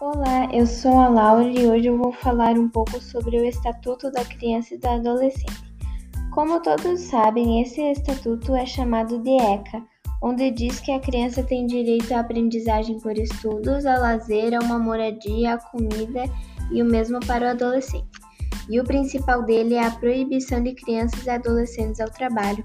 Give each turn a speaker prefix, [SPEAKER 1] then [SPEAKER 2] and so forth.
[SPEAKER 1] Olá, eu sou a Laura e hoje eu vou falar um pouco sobre o Estatuto da Criança e do Adolescente. Como todos sabem, esse estatuto é chamado de ECA, onde diz que a criança tem direito à aprendizagem por estudos, a lazer, a uma moradia, a comida e o mesmo para o adolescente. E o principal dele é a proibição de crianças e adolescentes ao trabalho.